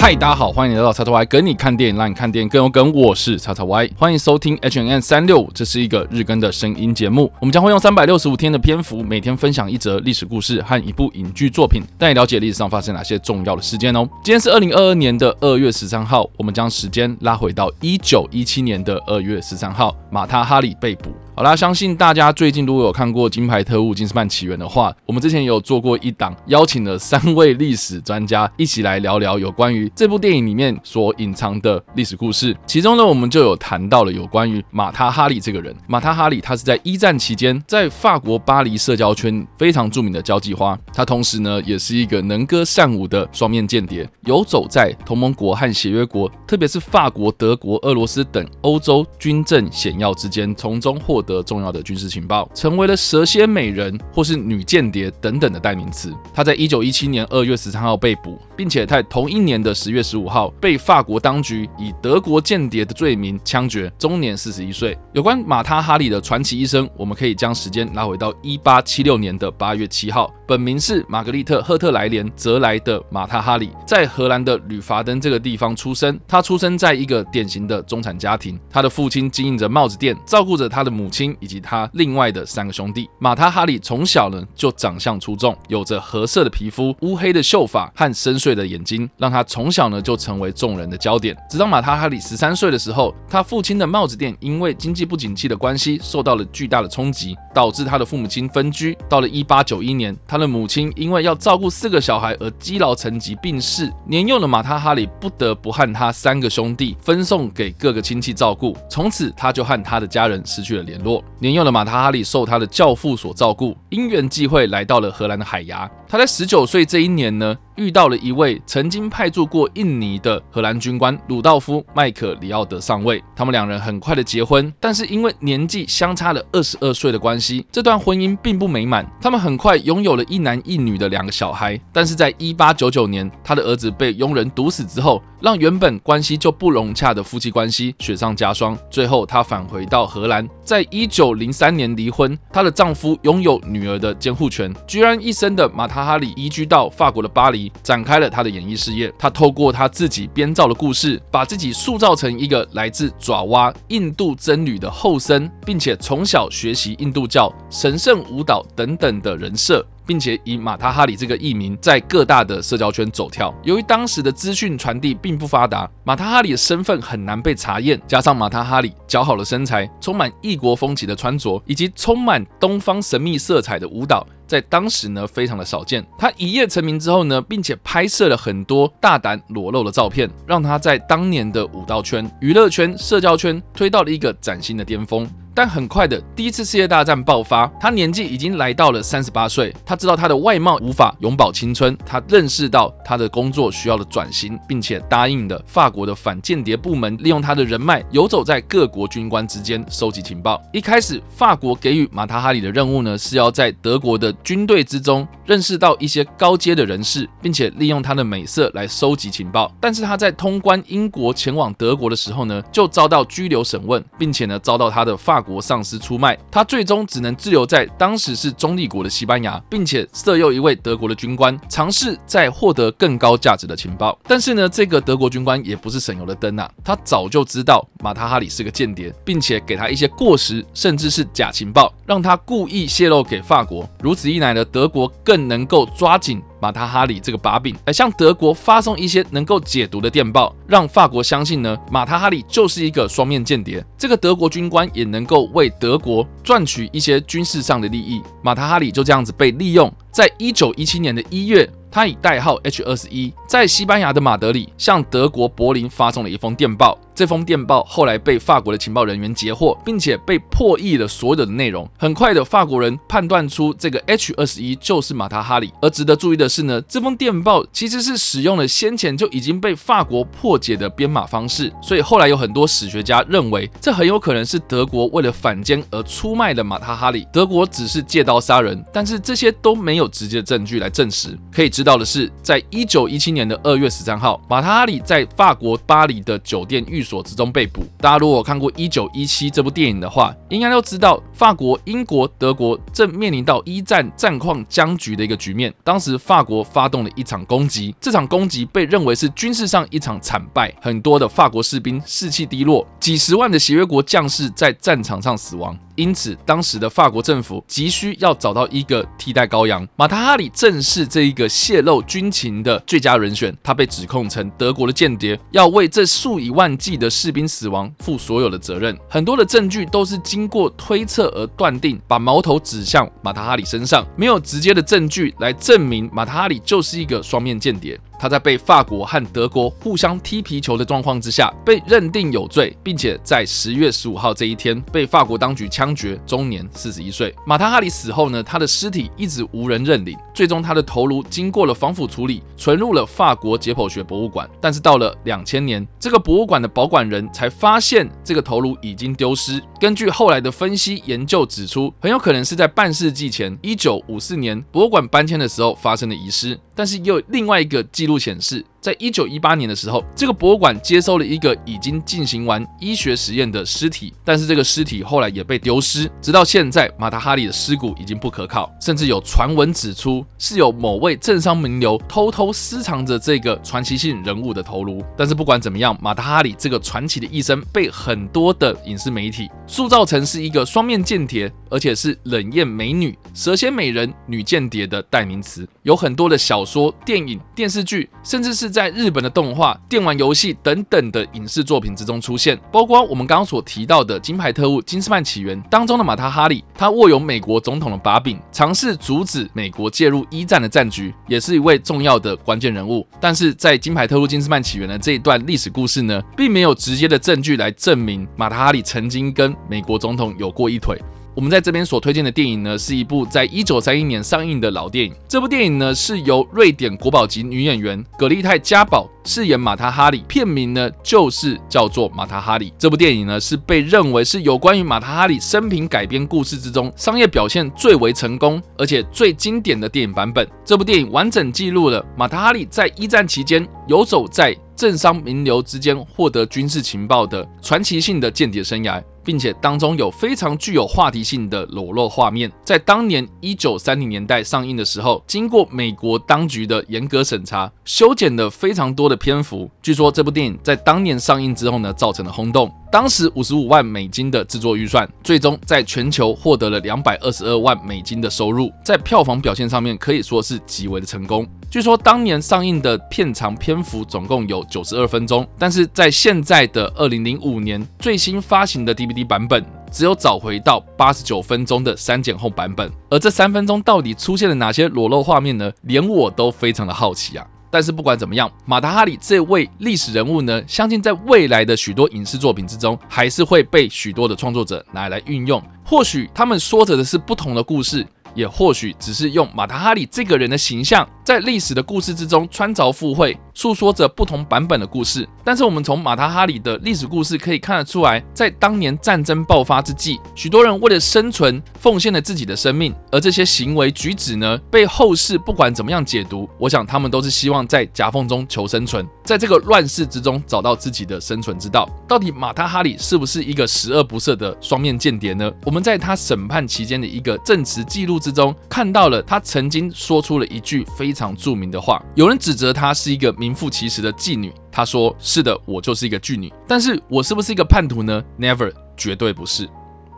嗨，大家好，欢迎来到叉叉 Y 跟你看电影，让你看电影更有梗。我是叉叉 Y，欢迎收听 H N N 三六五，这是一个日更的声音节目。我们将会用三百六十五天的篇幅，每天分享一则历史故事和一部影剧作品，带你了解历史上发生哪些重要的事件哦。今天是二零二二年的二月十三号，我们将时间拉回到一九一七年的二月十三号，马塔哈里被捕。好啦，相信大家最近如果有看过《金牌特务：金斯曼起源》的话，我们之前有做过一档，邀请了三位历史专家一起来聊聊有关于这部电影里面所隐藏的历史故事。其中呢，我们就有谈到了有关于马塔哈里这个人。马塔哈里他是在一战期间在法国巴黎社交圈非常著名的交际花，他同时呢也是一个能歌善舞的双面间谍，游走在同盟国和协约国，特别是法国、德国、俄罗斯等欧洲军政险要之间，从中获。得重要的军事情报，成为了蛇蝎美人或是女间谍等等的代名词。他在一九一七年二月十三号被捕，并且在同一年的十月十五号被法国当局以德国间谍的罪名枪决，终年四十一岁。有关马塔哈里的传奇一生，我们可以将时间拉回到一八七六年的八月七号。本名是玛格丽特·赫特莱莲·泽莱的马塔哈里，在荷兰的吕伐登这个地方出生。他出生在一个典型的中产家庭，他的父亲经营着帽子店，照顾着他的母亲。亲以及他另外的三个兄弟，马塔哈里从小呢就长相出众，有着褐色的皮肤、乌黑的秀发和深邃的眼睛，让他从小呢就成为众人的焦点。直到马塔哈里十三岁的时候，他父亲的帽子店因为经济不景气的关系受到了巨大的冲击，导致他的父母亲分居。到了一八九一年，他的母亲因为要照顾四个小孩而积劳成疾病逝，年幼的马塔哈里不得不和他三个兄弟分送给各个亲戚照顾，从此他就和他的家人失去了联络。年幼的马塔哈里受他的教父所照顾，因缘际会来到了荷兰的海牙。他在十九岁这一年呢，遇到了一位曾经派驻过印尼的荷兰军官鲁道夫·麦克里奥德上尉。他们两人很快的结婚，但是因为年纪相差了二十二岁的关系，这段婚姻并不美满。他们很快拥有了一男一女的两个小孩，但是在一八九九年，他的儿子被佣人毒死之后，让原本关系就不融洽的夫妻关系雪上加霜。最后，他返回到荷兰，在一九零三年离婚。她的丈夫拥有女儿的监护权，居然一生的马塔。马塔哈里移居到法国的巴黎，展开了他的演艺事业。他透过他自己编造的故事，把自己塑造成一个来自爪哇印度僧侣的后生，并且从小学习印度教、神圣舞蹈等等的人设。并且以马塔哈里这个艺名在各大的社交圈走跳。由于当时的资讯传递并不发达，马塔哈里的身份很难被查验。加上马塔哈里姣好的身材、充满异国风情的穿着，以及充满东方神秘色彩的舞蹈，在当时呢非常的少见。他一夜成名之后呢，并且拍摄了很多大胆裸露的照片，让他在当年的舞蹈圈、娱乐圈、社交圈推到了一个崭新的巅峰。但很快的，第一次世界大战爆发，他年纪已经来到了三十八岁。他知道他的外貌无法永葆青春，他认识到他的工作需要的转型，并且答应了法国的反间谍部门，利用他的人脉游走在各国军官之间收集情报。一开始，法国给予马塔哈里的任务呢，是要在德国的军队之中认识到一些高阶的人士，并且利用他的美色来收集情报。但是他在通关英国前往德国的时候呢，就遭到拘留审问，并且呢遭到他的法。法国上司出卖，他最终只能滞留在当时是中立国的西班牙，并且色诱一位德国的军官，尝试在获得更高价值的情报。但是呢，这个德国军官也不是省油的灯啊，他早就知道马塔哈里是个间谍，并且给他一些过时甚至是假情报，让他故意泄露给法国。如此一来呢，德国更能够抓紧。马塔哈里这个把柄，来向德国发送一些能够解读的电报，让法国相信呢，马塔哈里就是一个双面间谍。这个德国军官也能够为德国赚取一些军事上的利益。马塔哈里就这样子被利用，在一九一七年的一月。他以代号 H 二十一，在西班牙的马德里向德国柏林发送了一封电报。这封电报后来被法国的情报人员截获，并且被破译了所有的内容。很快的，法国人判断出这个 H 二十一就是马塔哈里。而值得注意的是呢，这封电报其实是使用了先前就已经被法国破解的编码方式。所以后来有很多史学家认为，这很有可能是德国为了反间而出卖的马塔哈里。德国只是借刀杀人，但是这些都没有直接的证据来证实。可以。知道的是，在一九一七年的二月十三号，马塔哈里在法国巴黎的酒店寓所之中被捕。大家如果看过《一九一七》这部电影的话，应该都知道法国、英国、德国正面临到一战战况僵局的一个局面。当时法国发动了一场攻击，这场攻击被认为是军事上一场惨败，很多的法国士兵士气低落，几十万的协约国将士在战场上死亡。因此，当时的法国政府急需要找到一个替代羔羊。马塔哈里正是这一个泄露军情的最佳人选。他被指控成德国的间谍，要为这数以万计的士兵死亡负所有的责任。很多的证据都是经过推测而断定，把矛头指向马塔哈里身上，没有直接的证据来证明马塔哈里就是一个双面间谍。他在被法国和德国互相踢皮球的状况之下，被认定有罪，并且在十月十五号这一天被法国当局枪决，终年四十一岁。马塔哈里死后呢，他的尸体一直无人认领，最终他的头颅经过了防腐处理，存入了法国解剖学博物馆。但是到了两千年，这个博物馆的保管人才发现这个头颅已经丢失。根据后来的分析研究指出，很有可能是在半世纪前，一九五四年博物馆搬迁的时候发生的遗失。但是又另外一个记录显示。在一九一八年的时候，这个博物馆接收了一个已经进行完医学实验的尸体，但是这个尸体后来也被丢失，直到现在，马塔哈里的尸骨已经不可靠，甚至有传闻指出是有某位政商名流偷偷私藏着这个传奇性人物的头颅。但是不管怎么样，马塔哈里这个传奇的一生被很多的影视媒体塑造成是一个双面间谍，而且是冷艳美女、蛇蝎美人、女间谍的代名词。有很多的小说、电影、电视剧，甚至是。在在日本的动画、电玩游戏等等的影视作品之中出现，包括我们刚刚所提到的《金牌特务：金斯曼起源》当中的马塔哈里，他握有美国总统的把柄，尝试阻止美国介入一战的战局，也是一位重要的关键人物。但是在《金牌特务：金斯曼起源》的这一段历史故事呢，并没有直接的证据来证明马塔哈里曾经跟美国总统有过一腿。我们在这边所推荐的电影呢，是一部在一九三一年上映的老电影。这部电影呢，是由瑞典国宝级女演员葛丽泰·嘉宝饰演马塔哈里，片名呢就是叫做《马塔哈里》。这部电影呢，是被认为是有关于马塔哈里生平改编故事之中商业表现最为成功，而且最经典的电影版本。这部电影完整记录了马塔哈里在一战期间游走在政商名流之间，获得军事情报的传奇性的间谍生涯。并且当中有非常具有话题性的裸露画面，在当年一九三零年代上映的时候，经过美国当局的严格审查，修剪了非常多的篇幅。据说这部电影在当年上映之后呢，造成了轰动。当时五十五万美金的制作预算，最终在全球获得了两百二十二万美金的收入，在票房表现上面可以说是极为的成功。据说当年上映的片长篇幅总共有九十二分钟，但是在现在的二零零五年最新发行的 DVD 版本，只有找回到八十九分钟的删减后版本。而这三分钟到底出现了哪些裸露画面呢？连我都非常的好奇啊！但是不管怎么样，马达哈里这位历史人物呢，相信在未来的许多影视作品之中，还是会被许多的创作者拿来运用。或许他们说着的是不同的故事。也或许只是用马达哈里这个人的形象，在历史的故事之中穿凿附会，诉说着不同版本的故事。但是我们从马塔哈里的历史故事可以看得出来，在当年战争爆发之际，许多人为了生存奉献了自己的生命，而这些行为举止呢，被后世不管怎么样解读，我想他们都是希望在夹缝中求生存，在这个乱世之中找到自己的生存之道。到底马塔哈里是不是一个十恶不赦的双面间谍呢？我们在他审判期间的一个证词记录。之中看到了他曾经说出了一句非常著名的话，有人指责她是一个名副其实的妓女，她说：“是的，我就是一个妓女，但是我是不是一个叛徒呢？Never，绝对不是。”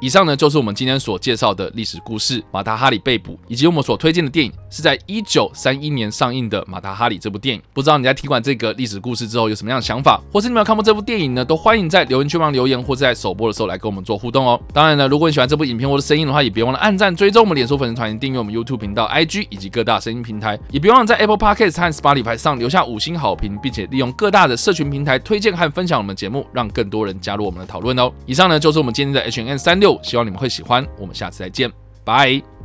以上呢就是我们今天所介绍的历史故事——马达哈里被捕，以及我们所推荐的电影是在一九三一年上映的《马达哈里》这部电影。不知道你在听完这个历史故事之后有什么样的想法，或是你没有看过这部电影呢？都欢迎在留言区帮留言，或是在首播的时候来跟我们做互动哦。当然呢，如果你喜欢这部影片或者声音的话，也别忘了按赞、追踪我们脸书粉丝团、订阅我们 YouTube 频道、IG 以及各大声音平台，也别忘了在 Apple Podcast 和 Spotify 上留下五星好评，并且利用各大的社群平台推荐和分享我们节目，让更多人加入我们的讨论哦。以上呢就是我们今天的 H N 三六，希望你们会喜欢。我们下次再见，拜。